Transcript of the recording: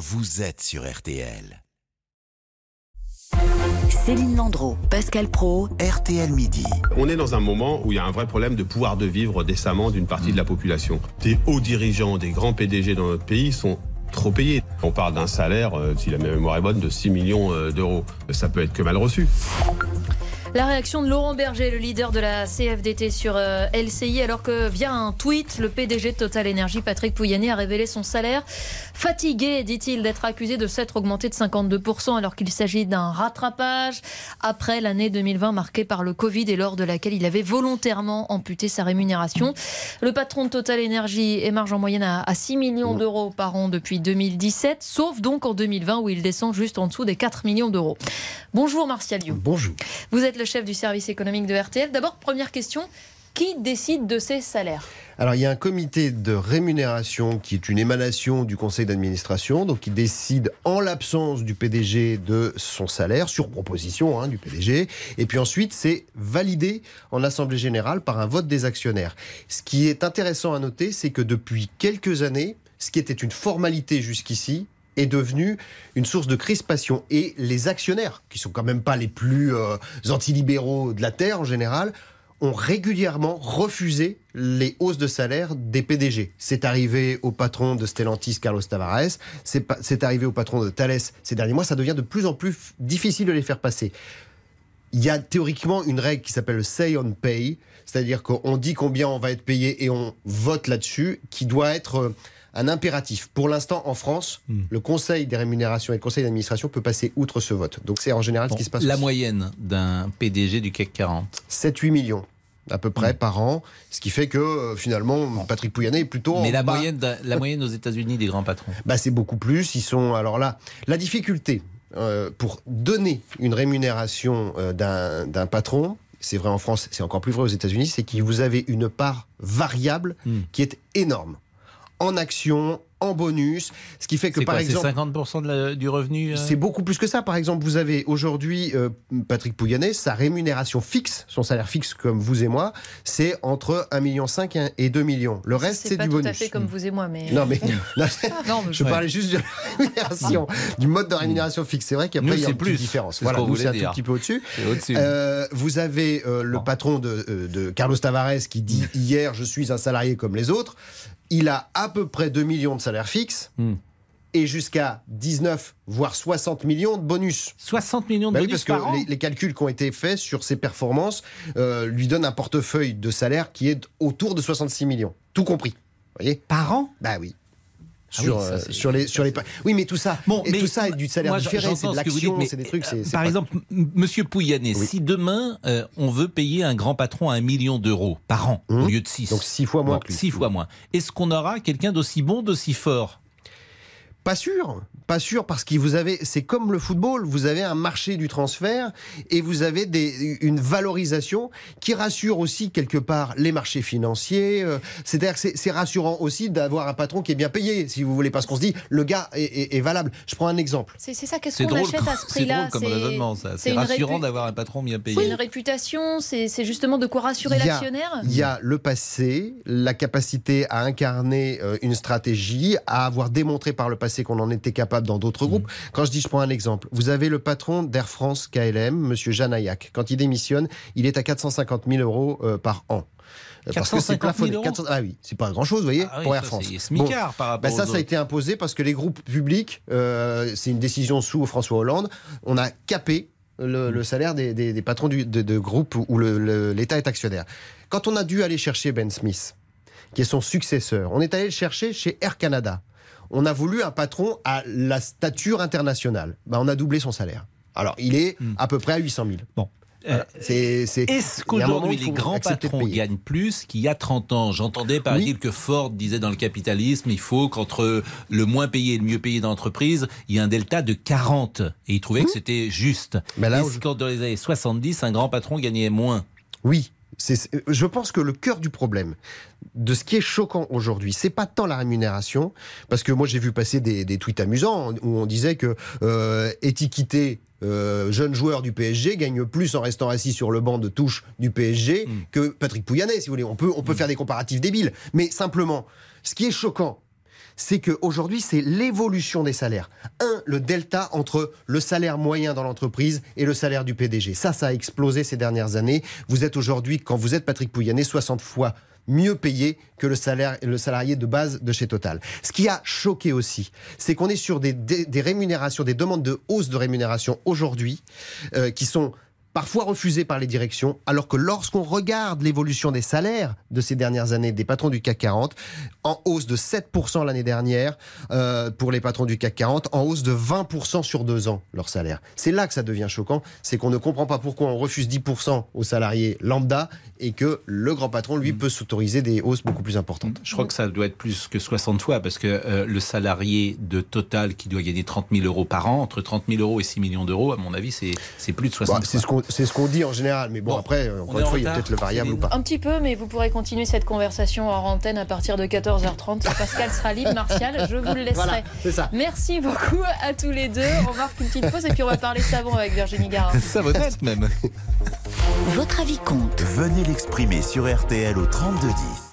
vous êtes sur RTL. Céline Landreau, Pascal Pro, RTL Midi. On est dans un moment où il y a un vrai problème de pouvoir de vivre décemment d'une partie de la population. Des hauts dirigeants, des grands PDG dans notre pays sont trop payés. On parle d'un salaire, euh, si la mémoire est bonne, de 6 millions euh, d'euros. Ça peut être que mal reçu. La réaction de Laurent Berger, le leader de la CFDT sur euh, LCI, alors que via un tweet, le PDG de Total Energy, Patrick Pouyanné, a révélé son salaire. Fatigué, dit-il, d'être accusé de s'être augmenté de 52% alors qu'il s'agit d'un rattrapage après l'année 2020 marquée par le Covid et lors de laquelle il avait volontairement amputé sa rémunération. Le patron de Total Energy émarge en moyenne à 6 millions d'euros par an depuis 2017, sauf donc en 2020 où il descend juste en dessous des 4 millions d'euros. Bonjour Martial. Bonjour. Vous êtes le chef du service économique de RTL. D'abord, première question, qui décide de ces salaires? Alors, il y a un comité de rémunération qui est une émanation du conseil d'administration, donc qui décide en l'absence du PDG de son salaire, sur proposition hein, du PDG. Et puis ensuite, c'est validé en assemblée générale par un vote des actionnaires. Ce qui est intéressant à noter, c'est que depuis quelques années, ce qui était une formalité jusqu'ici, est devenu une source de crispation. Et les actionnaires, qui sont quand même pas les plus euh, antilibéraux de la Terre en général, ont régulièrement refusé les hausses de salaire des PDG. C'est arrivé au patron de Stellantis, Carlos Tavares, c'est arrivé au patron de Thales ces derniers mois, ça devient de plus en plus difficile de les faire passer. Il y a théoriquement une règle qui s'appelle le say on pay, c'est-à-dire qu'on dit combien on va être payé et on vote là-dessus, qui doit être... Un impératif. Pour l'instant, en France, hmm. le Conseil des rémunérations et le Conseil d'administration peut passer outre ce vote. Donc c'est en général ce qui se passe. La moyenne d'un PDG du CAC 40 7-8 millions à peu près hmm. par an, ce qui fait que euh, finalement Patrick Pouyanné est plutôt. Mais la moyenne, la moyenne aux États-Unis des grands patrons. Bah c'est beaucoup plus. Ils sont alors là. La difficulté euh, pour donner une rémunération euh, d'un patron, c'est vrai en France, c'est encore plus vrai aux États-Unis, c'est que vous avez une part variable hmm. qui est énorme en action, en bonus. Ce qui fait que, par exemple. C'est 50% du revenu euh C'est beaucoup plus que ça. Par exemple, vous avez aujourd'hui, euh, Patrick Pouyanné, sa rémunération fixe, son salaire fixe comme vous et moi, c'est entre 1,5 million et 2 millions. Le reste, c'est du bonus. C'est pas tout à fait comme vous et moi, mais. Non, mais. je parlais juste de la rémunération, du mode de rémunération fixe. C'est vrai qu'après, il y a une petite différence. Voilà, nous, c'est un tout petit peu au-dessus. Euh, vous avez le patron de, de Carlos Tavares qui dit hier, je suis un salarié comme les autres il a à peu près 2 millions de salaires fixes. Hmm. Et jusqu'à 19, voire 60 millions de bonus. 60 millions de bah bonus oui, parce que les, calculs qui ont été faits sur ses performances euh, lui donnent un portefeuille de salaire qui est autour de 66 millions. Tout compris. voyez? Par an? Bah oui. Ah sur, euh, sur, les, sur les. Oui, mais tout ça, bon, et tout ça est du salaire différé, c'est de l'action, c'est des trucs. par exemple, Monsieur Pouyanné, si demain euh, on veut payer un grand patron à un million d'euros par an au hum. lieu de 6 donc six fois moins, six fois moins. Est-ce qu'on aura quelqu'un d'aussi bon, d'aussi fort? Pas sûr. Pas sûr parce que vous avez, c'est comme le football, vous avez un marché du transfert et vous avez des, une valorisation qui rassure aussi quelque part les marchés financiers. Euh, c'est-à-dire que c'est rassurant aussi d'avoir un patron qui est bien payé, si vous voulez, parce qu'on se dit le gars est, valable. Je prends un exemple. C'est ça, qu'est-ce qu'on achète à ce prix-là C'est drôle comme raisonnement, ça. C'est rassurant d'avoir un patron bien payé. C'est une réputation, c'est justement de quoi rassurer l'actionnaire? Il y a le passé, la capacité à incarner euh, une stratégie, à avoir démontré par le passé qu'on en était capable dans d'autres groupes. Mmh. Quand je dis, je prends un exemple, vous avez le patron d'Air France KLM, Monsieur Jean Quand il démissionne, il est à 450 000 euros euh, par an. Euh, parce que c'est plafonné. ah oui, c'est pas grand chose, vous voyez, ah pour Air France. C'est bon. par rapport ben ça, ça a été imposé parce que les groupes publics, euh, c'est une décision sous François Hollande, on a capé le, mmh. salaire des, patrons de, de groupes où l'État est actionnaire. Quand on a dû aller chercher Ben Smith, qui est son successeur, on est allé le chercher chez Air Canada on a voulu un patron à la stature internationale. Ben, on a doublé son salaire. Alors, il est hmm. à peu près à 800 000. Bon. Euh, est-ce qu'aujourd'hui les grands patrons gagnent plus qu'il y a 30 ans? J'entendais par exemple que Ford disait dans le capitalisme, il faut qu'entre le moins payé et le mieux payé d'entreprise, il y ait un delta de 40. Et il trouvait que c'était juste. Mais là, est-ce qu'en dans les années 70, un grand patron gagnait moins? Oui, je pense que le cœur du problème de ce qui est choquant aujourd'hui, c'est pas tant la rémunération, parce que moi j'ai vu passer des, tweets amusants où on disait que euh, étiqueter euh, jeune joueur du PSG gagne plus en restant assis sur le banc de touche du PSG mm. que Patrick Pouyanné, si vous voulez. On peut, on peut mm. faire des comparatifs débiles, mais simplement, ce qui est choquant, c'est qu'aujourd'hui, c'est l'évolution des salaires. Un, le delta entre le salaire moyen dans l'entreprise et le salaire du PDG. Ça, ça a explosé ces dernières années. Vous êtes aujourd'hui, quand vous êtes Patrick Pouyanné, 60 fois mieux payé que le, salaire, le salarié de base de chez Total. Ce qui a choqué aussi, c'est qu'on est sur des, rémunérations, des demandes de hausse de rémunération aujourd'hui euh, qui sont parfois refusées par les directions, alors que lorsqu'on regarde l'évolution des salaires de ces dernières années des patrons du CAC 40, en hausse de 7% l'année dernière euh, pour les patrons du CAC 40, en hausse de 20% sur deux ans leur salaire. C'est là que ça devient choquant, c'est qu'on ne comprend pas pourquoi on refuse 10% aux salariés lambda et que le grand patron, lui, peut s'autoriser des hausses beaucoup plus importantes. Je crois que ça doit être plus que 60 fois, parce que euh, le salarié de Total qui doit gagner 30 000 euros par an, entre 30 000 euros et 6 millions d'euros, à mon avis, c'est plus de 60 bah, fois. C'est ce qu'on dit en général, mais bon, après, encore une fois, il y a peut-être le variable ou pas. Un petit peu, mais vous pourrez continuer cette conversation en antenne à partir de 14h30. Pascal sera libre, Martial, je vous le laisserai. ça. Merci beaucoup à tous les deux. On va une petite pause et puis on va parler savon avec Virginie Garin. Savonnette même. Votre avis compte. Venez l'exprimer sur RTL au 3210.